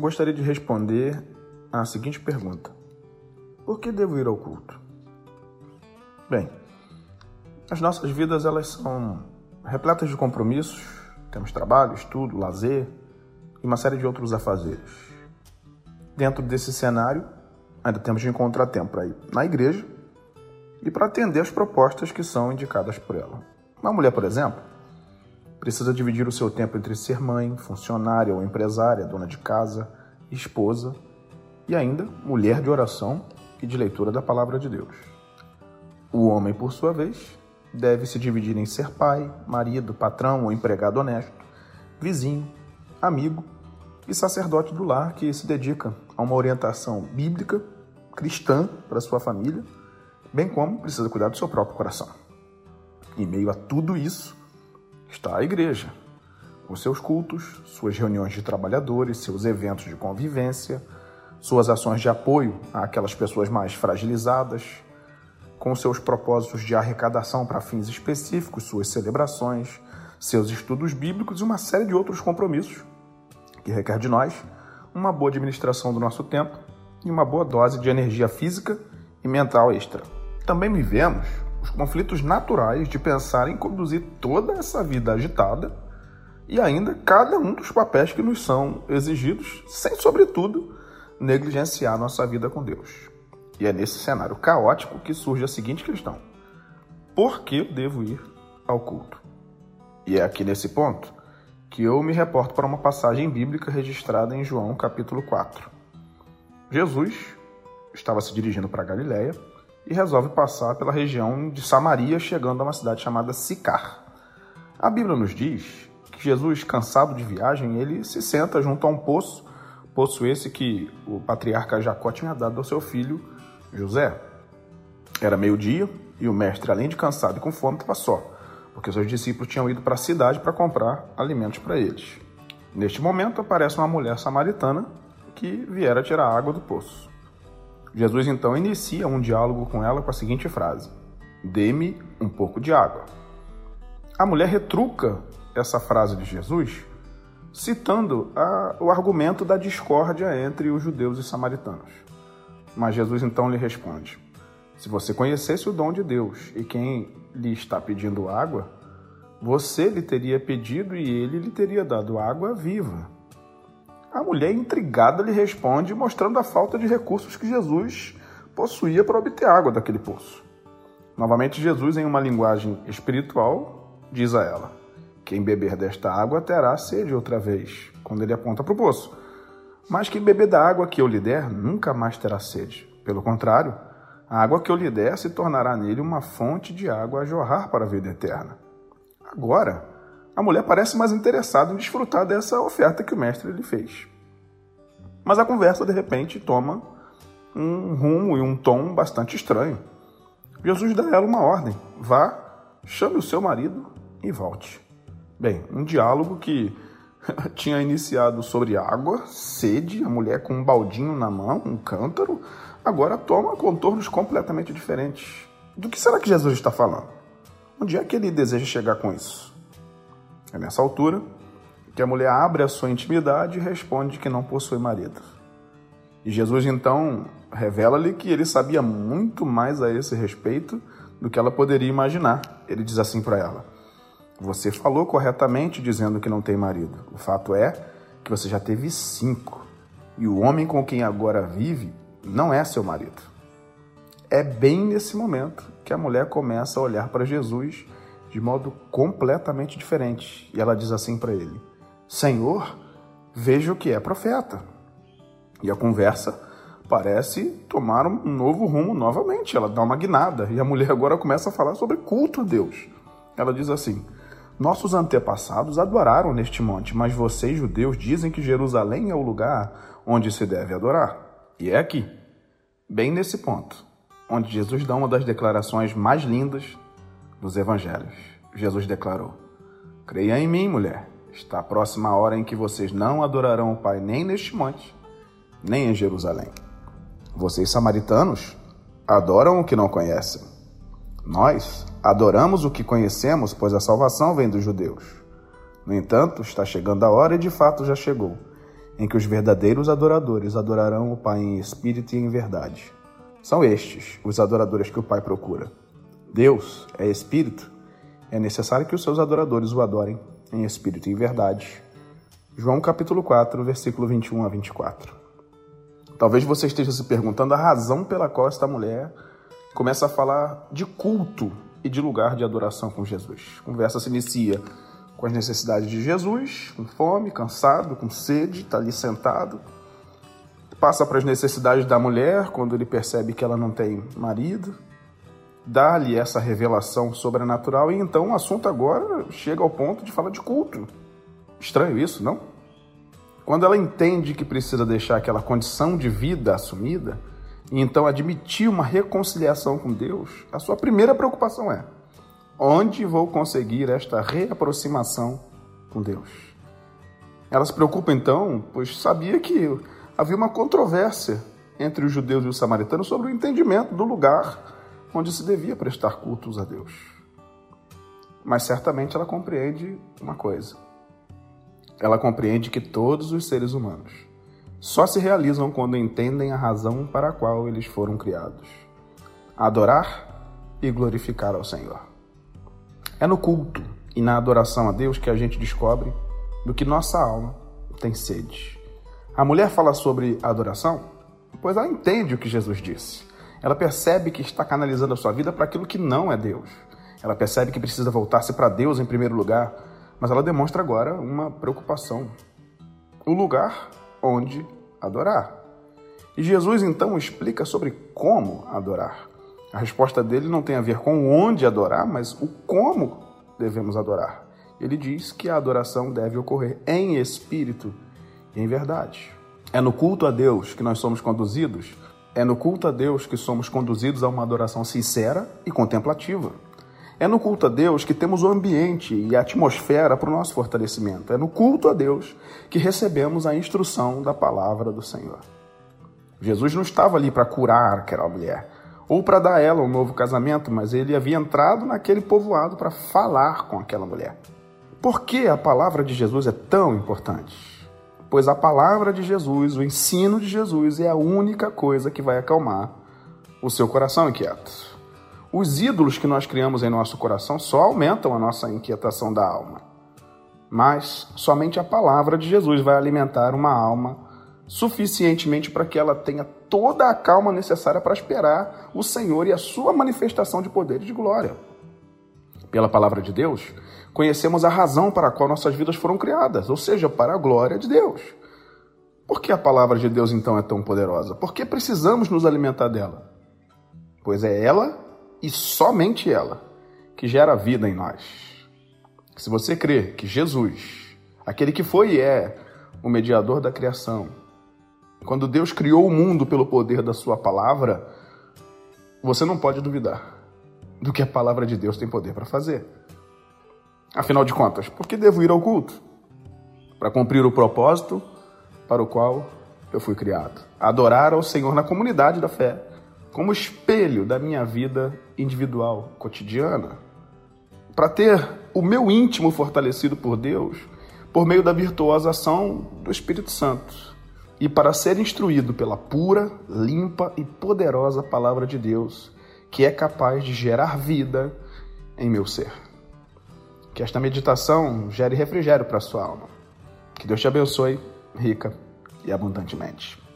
gostaria de responder a seguinte pergunta: Por que devo ir ao culto? Bem, as nossas vidas elas são repletas de compromissos, temos trabalho, estudo, lazer e uma série de outros afazeres. Dentro desse cenário, ainda temos de encontrar tempo para ir na igreja e para atender as propostas que são indicadas por ela. Uma mulher, por exemplo, precisa dividir o seu tempo entre ser mãe, funcionária ou empresária, dona de casa, esposa e ainda mulher de oração e de leitura da palavra de Deus. O homem, por sua vez, deve se dividir em ser pai, marido, patrão ou empregado honesto, vizinho, amigo e sacerdote do lar que se dedica a uma orientação bíblica, cristã para sua família, bem como precisa cuidar do seu próprio coração. Em meio a tudo isso está a igreja, com seus cultos, suas reuniões de trabalhadores, seus eventos de convivência, suas ações de apoio àquelas pessoas mais fragilizadas, com seus propósitos de arrecadação para fins específicos, suas celebrações, seus estudos bíblicos e uma série de outros compromissos que requer de nós uma boa administração do nosso tempo e uma boa dose de energia física e mental extra. Também vivemos os conflitos naturais de pensar em conduzir toda essa vida agitada e ainda cada um dos papéis que nos são exigidos, sem, sobretudo, negligenciar nossa vida com Deus. E é nesse cenário caótico que surge a seguinte questão: por que devo ir ao culto? E é aqui nesse ponto que eu me reporto para uma passagem bíblica registrada em João capítulo 4. Jesus estava se dirigindo para Galiléia e resolve passar pela região de Samaria, chegando a uma cidade chamada Sicar. A Bíblia nos diz que Jesus, cansado de viagem, ele se senta junto a um poço, poço esse que o patriarca Jacó tinha dado ao seu filho José. Era meio-dia e o mestre, além de cansado e com fome, estava só, porque seus discípulos tinham ido para a cidade para comprar alimentos para eles. Neste momento aparece uma mulher samaritana que viera tirar água do poço. Jesus então inicia um diálogo com ela com a seguinte frase: Dê-me um pouco de água. A mulher retruca essa frase de Jesus, citando a, o argumento da discórdia entre os judeus e samaritanos. Mas Jesus então lhe responde: Se você conhecesse o dom de Deus e quem lhe está pedindo água, você lhe teria pedido e ele lhe teria dado água viva. A mulher intrigada lhe responde, mostrando a falta de recursos que Jesus possuía para obter água daquele poço. Novamente, Jesus, em uma linguagem espiritual, diz a ela: Quem beber desta água terá sede outra vez, quando ele aponta para o poço. Mas quem beber da água que eu lhe der nunca mais terá sede. Pelo contrário, a água que eu lhe der se tornará nele uma fonte de água a jorrar para a vida eterna. Agora, a mulher parece mais interessada em desfrutar dessa oferta que o mestre lhe fez. Mas a conversa, de repente, toma um rumo e um tom bastante estranho. Jesus dá a ela uma ordem: vá, chame o seu marido e volte. Bem, um diálogo que tinha iniciado sobre água, sede, a mulher com um baldinho na mão, um cântaro, agora toma contornos completamente diferentes. Do que será que Jesus está falando? Onde é que ele deseja chegar com isso? É nessa altura que a mulher abre a sua intimidade e responde que não possui marido. E Jesus então revela-lhe que ele sabia muito mais a esse respeito do que ela poderia imaginar. Ele diz assim para ela: Você falou corretamente dizendo que não tem marido. O fato é que você já teve cinco. E o homem com quem agora vive não é seu marido. É bem nesse momento que a mulher começa a olhar para Jesus de modo completamente diferente. E ela diz assim para ele: Senhor, vejo que é profeta. E a conversa parece tomar um novo rumo novamente. Ela dá uma guinada e a mulher agora começa a falar sobre culto a Deus. Ela diz assim: Nossos antepassados adoraram neste monte, mas vocês, judeus, dizem que Jerusalém é o lugar onde se deve adorar. E é aqui, bem nesse ponto, onde Jesus dá uma das declarações mais lindas dos evangelhos. Jesus declarou: Creia em mim, mulher. Está próxima a hora em que vocês não adorarão o Pai nem neste monte, nem em Jerusalém. Vocês, samaritanos, adoram o que não conhecem. Nós adoramos o que conhecemos, pois a salvação vem dos judeus. No entanto, está chegando a hora e de fato já chegou, em que os verdadeiros adoradores adorarão o Pai em espírito e em verdade. São estes os adoradores que o Pai procura. Deus é espírito, é necessário que os seus adoradores o adorem em espírito e em verdade. João capítulo 4, versículo 21 a 24. Talvez você esteja se perguntando a razão pela qual esta mulher começa a falar de culto e de lugar de adoração com Jesus. A conversa se inicia com as necessidades de Jesus, com fome, cansado, com sede, está ali sentado. Passa para as necessidades da mulher, quando ele percebe que ela não tem marido. Dá-lhe essa revelação sobrenatural e então o assunto agora chega ao ponto de falar de culto. Estranho isso, não? Quando ela entende que precisa deixar aquela condição de vida assumida e então admitir uma reconciliação com Deus, a sua primeira preocupação é: Onde vou conseguir esta reaproximação com Deus? Ela se preocupa então, pois sabia que havia uma controvérsia entre os judeus e os samaritanos sobre o entendimento do lugar onde se devia prestar cultos a Deus. Mas certamente ela compreende uma coisa. Ela compreende que todos os seres humanos só se realizam quando entendem a razão para a qual eles foram criados: adorar e glorificar ao Senhor. É no culto e na adoração a Deus que a gente descobre do que nossa alma tem sede. A mulher fala sobre adoração, pois ela entende o que Jesus disse. Ela percebe que está canalizando a sua vida para aquilo que não é Deus. Ela percebe que precisa voltar-se para Deus em primeiro lugar, mas ela demonstra agora uma preocupação. O lugar onde adorar. E Jesus então explica sobre como adorar. A resposta dele não tem a ver com onde adorar, mas o como devemos adorar. Ele diz que a adoração deve ocorrer em espírito e em verdade. É no culto a Deus que nós somos conduzidos, é no culto a Deus que somos conduzidos a uma adoração sincera e contemplativa. É no culto a Deus que temos o ambiente e a atmosfera para o nosso fortalecimento. É no culto a Deus que recebemos a instrução da palavra do Senhor. Jesus não estava ali para curar aquela mulher ou para dar a ela um novo casamento, mas ele havia entrado naquele povoado para falar com aquela mulher. Por que a palavra de Jesus é tão importante? Pois a palavra de Jesus, o ensino de Jesus, é a única coisa que vai acalmar o seu coração inquieto. Os ídolos que nós criamos em nosso coração só aumentam a nossa inquietação da alma. Mas somente a palavra de Jesus vai alimentar uma alma suficientemente para que ela tenha toda a calma necessária para esperar o Senhor e a sua manifestação de poder e de glória. Pela palavra de Deus, conhecemos a razão para a qual nossas vidas foram criadas, ou seja, para a glória de Deus. Por que a palavra de Deus então é tão poderosa? Por que precisamos nos alimentar dela? Pois é ela e somente ela que gera vida em nós. Se você crê que Jesus, aquele que foi e é o mediador da criação, quando Deus criou o mundo pelo poder da sua palavra, você não pode duvidar do que a palavra de Deus tem poder para fazer. Afinal de contas, por que devo ir ao culto? Para cumprir o propósito para o qual eu fui criado. Adorar ao Senhor na comunidade da fé, como espelho da minha vida individual, cotidiana. Para ter o meu íntimo fortalecido por Deus por meio da virtuosa ação do Espírito Santo e para ser instruído pela pura, limpa e poderosa palavra de Deus, que é capaz de gerar vida em meu ser. Que esta meditação gere refrigério para sua alma. Que Deus te abençoe rica e abundantemente.